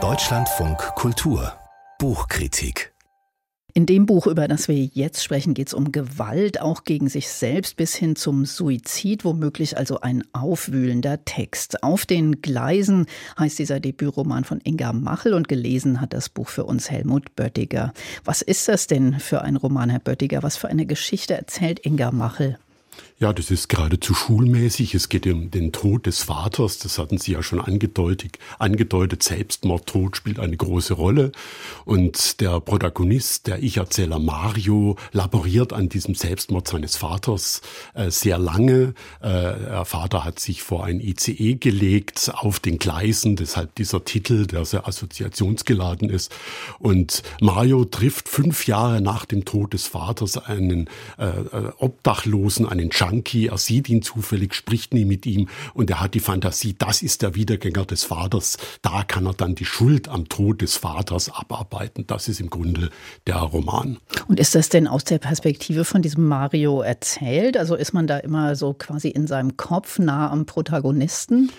Deutschlandfunk Kultur Buchkritik in dem Buch, über das wir jetzt sprechen, geht es um Gewalt, auch gegen sich selbst bis hin zum Suizid, womöglich also ein aufwühlender Text. Auf den Gleisen heißt dieser Debütroman von Inga Machel und gelesen hat das Buch für uns Helmut Böttiger. Was ist das denn für ein Roman, Herr Böttiger? Was für eine Geschichte erzählt Inga Machel? Ja, das ist geradezu schulmäßig. Es geht um den Tod des Vaters. Das hatten Sie ja schon angedeutet. angedeutet. Selbstmordtod spielt eine große Rolle. Und der Protagonist, der Ich-Erzähler Mario, laboriert an diesem Selbstmord seines Vaters äh, sehr lange. Äh, der Vater hat sich vor ein ICE gelegt auf den Gleisen. Deshalb dieser Titel, der sehr assoziationsgeladen ist. Und Mario trifft fünf Jahre nach dem Tod des Vaters einen äh, äh Obdachlosen, einen Junkie, er sieht ihn zufällig, spricht nie mit ihm und er hat die Fantasie, das ist der Wiedergänger des Vaters. Da kann er dann die Schuld am Tod des Vaters abarbeiten. Das ist im Grunde der Roman. Und ist das denn aus der Perspektive von diesem Mario erzählt? Also ist man da immer so quasi in seinem Kopf nah am Protagonisten?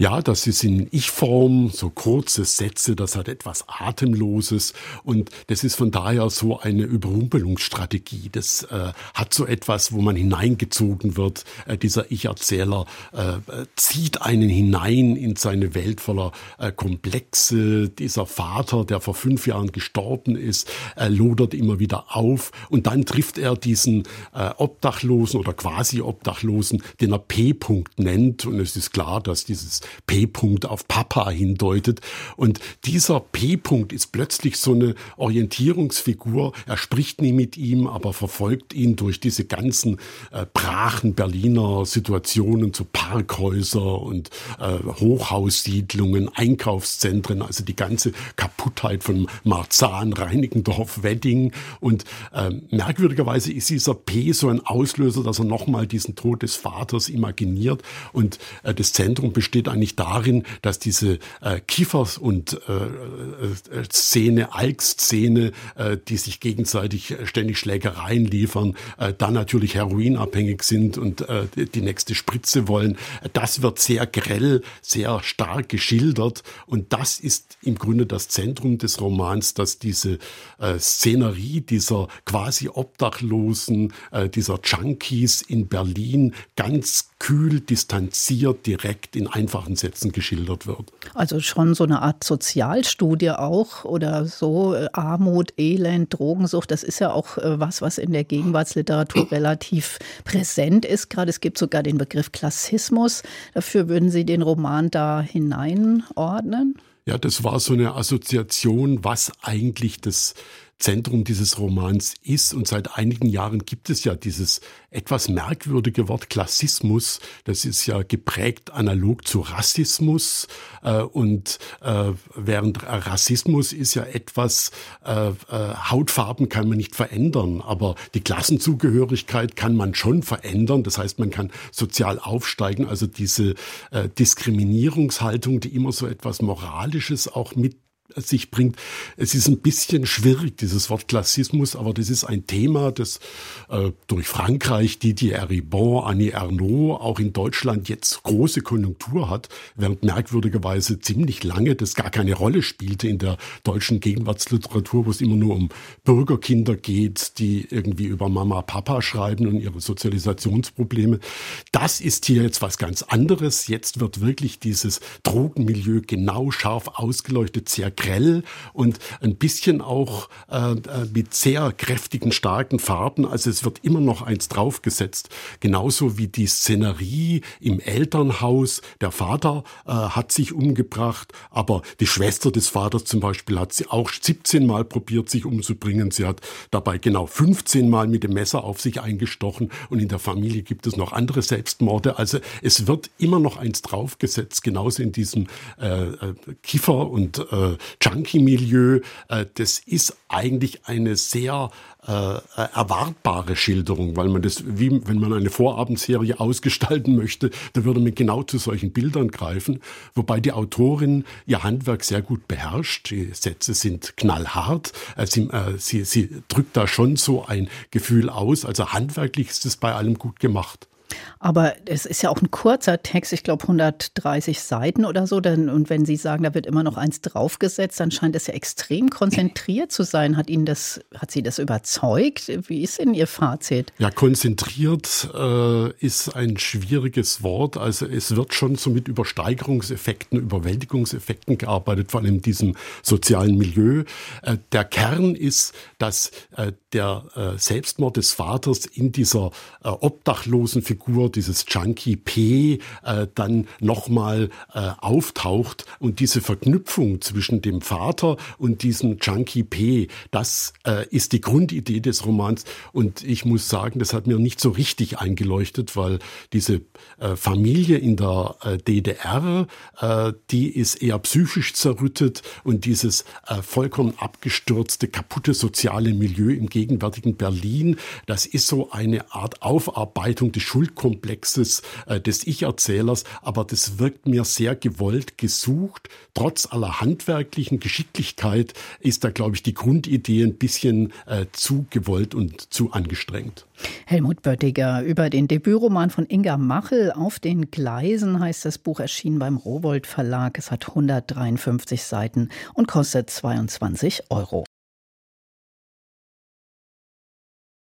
Ja, das ist in Ich-Form, so kurze Sätze, das hat etwas Atemloses und das ist von daher so eine Überrumpelungsstrategie. Das äh, hat so etwas, wo man hineingezogen wird. Äh, dieser Ich-Erzähler äh, zieht einen hinein in seine Welt voller äh, Komplexe. Dieser Vater, der vor fünf Jahren gestorben ist, äh, lodert immer wieder auf und dann trifft er diesen äh, Obdachlosen oder quasi Obdachlosen, den er P-Punkt nennt und es ist klar, dass dieses P-Punkt auf Papa hindeutet. Und dieser P-Punkt ist plötzlich so eine Orientierungsfigur. Er spricht nie mit ihm, aber verfolgt ihn durch diese ganzen äh, brachen Berliner Situationen, so Parkhäuser und äh, Hochhaussiedlungen, Einkaufszentren, also die ganze Kaputtheit von Marzahn, Reinickendorf, Wedding. Und äh, merkwürdigerweise ist dieser P so ein Auslöser, dass er nochmal diesen Tod des Vaters imaginiert. Und äh, das Zentrum besteht eigentlich darin, dass diese äh, Kiefers- und äh, äh, Szene, Alk-Szene, äh, die sich gegenseitig ständig Schlägereien liefern, äh, dann natürlich heroinabhängig sind und äh, die nächste Spritze wollen. Das wird sehr grell, sehr stark geschildert und das ist im Grunde das Zentrum des Romans, dass diese äh, Szenerie dieser quasi Obdachlosen, äh, dieser Junkies in Berlin ganz kühl, distanziert, direkt in einfachen Sätzen geschildert wird. Also schon so eine Art Sozialstudie auch oder so äh, Armut, Elend, Drogensucht, das ist ja auch äh, was, was in der Gegenwartsliteratur relativ präsent ist. Gerade es gibt sogar den Begriff Klassismus. Dafür würden Sie den Roman da hineinordnen? Ja, das war so eine Assoziation, was eigentlich das Zentrum dieses Romans ist. Und seit einigen Jahren gibt es ja dieses etwas merkwürdige Wort Klassismus. Das ist ja geprägt analog zu Rassismus. Äh, und äh, während Rassismus ist ja etwas, äh, Hautfarben kann man nicht verändern, aber die Klassenzugehörigkeit kann man schon verändern. Das heißt, man kann sozial aufsteigen. Also diese Diskriminierungshaltung, die immer so etwas Moralisches auch mit sich bringt. Es ist ein bisschen schwierig, dieses Wort Klassismus, aber das ist ein Thema, das äh, durch Frankreich, Didier Ribon, Annie Ernaux, auch in Deutschland jetzt große Konjunktur hat, während merkwürdigerweise ziemlich lange das gar keine Rolle spielte in der deutschen Gegenwartsliteratur, wo es immer nur um Bürgerkinder geht, die irgendwie über Mama, Papa schreiben und ihre Sozialisationsprobleme. Das ist hier jetzt was ganz anderes. Jetzt wird wirklich dieses Drogenmilieu genau scharf ausgeleuchtet, sehr grell und ein bisschen auch äh, mit sehr kräftigen, starken Farben. Also es wird immer noch eins draufgesetzt. Genauso wie die Szenerie im Elternhaus. Der Vater äh, hat sich umgebracht, aber die Schwester des Vaters zum Beispiel hat sie auch 17 Mal probiert, sich umzubringen. Sie hat dabei genau 15 Mal mit dem Messer auf sich eingestochen und in der Familie gibt es noch andere Selbstmorde. Also es wird immer noch eins draufgesetzt, genauso in diesem äh, äh Kiffer- und äh, Junkie-Milieu, äh, das ist eigentlich eine sehr äh, erwartbare Schilderung, weil man das, wie wenn man eine Vorabendserie ausgestalten möchte, da würde man genau zu solchen Bildern greifen, wobei die Autorin ihr Handwerk sehr gut beherrscht. Die Sätze sind knallhart. Äh, sie, äh, sie, sie drückt da schon so ein Gefühl aus. Also handwerklich ist es bei allem gut gemacht. Aber es ist ja auch ein kurzer Text, ich glaube 130 Seiten oder so. Und wenn Sie sagen, da wird immer noch eins draufgesetzt, dann scheint es ja extrem konzentriert zu sein. Hat Ihnen das, hat Sie das überzeugt? Wie ist denn Ihr Fazit? Ja, konzentriert äh, ist ein schwieriges Wort. Also es wird schon so mit Übersteigerungseffekten, Überwältigungseffekten gearbeitet, vor allem in diesem sozialen Milieu. Äh, der Kern ist, dass äh, der äh, Selbstmord des Vaters in dieser äh, obdachlosen Figur, dieses Junkie P, äh, dann nochmal äh, auftaucht und diese Verknüpfung zwischen dem Vater und diesem Junkie P, das äh, ist die Grundidee des Romans. Und ich muss sagen, das hat mir nicht so richtig eingeleuchtet, weil diese äh, Familie in der DDR, die ist eher psychisch zerrüttet und dieses vollkommen abgestürzte, kaputte soziale Milieu im gegenwärtigen Berlin, das ist so eine Art Aufarbeitung des Schuldkomplexes äh, des Ich-Erzählers, aber das wirkt mir sehr gewollt gesucht. Trotz aller handwerklichen Geschicklichkeit ist da, glaube ich, die Grundidee ein bisschen äh, zu gewollt und zu angestrengt. Helmut Böttiger über den Debütroman von Inga Machel auf den Gleisen heißt das Buch erschienen beim Rowold Verlag. Es hat 153 Seiten und kostet 22 Euro.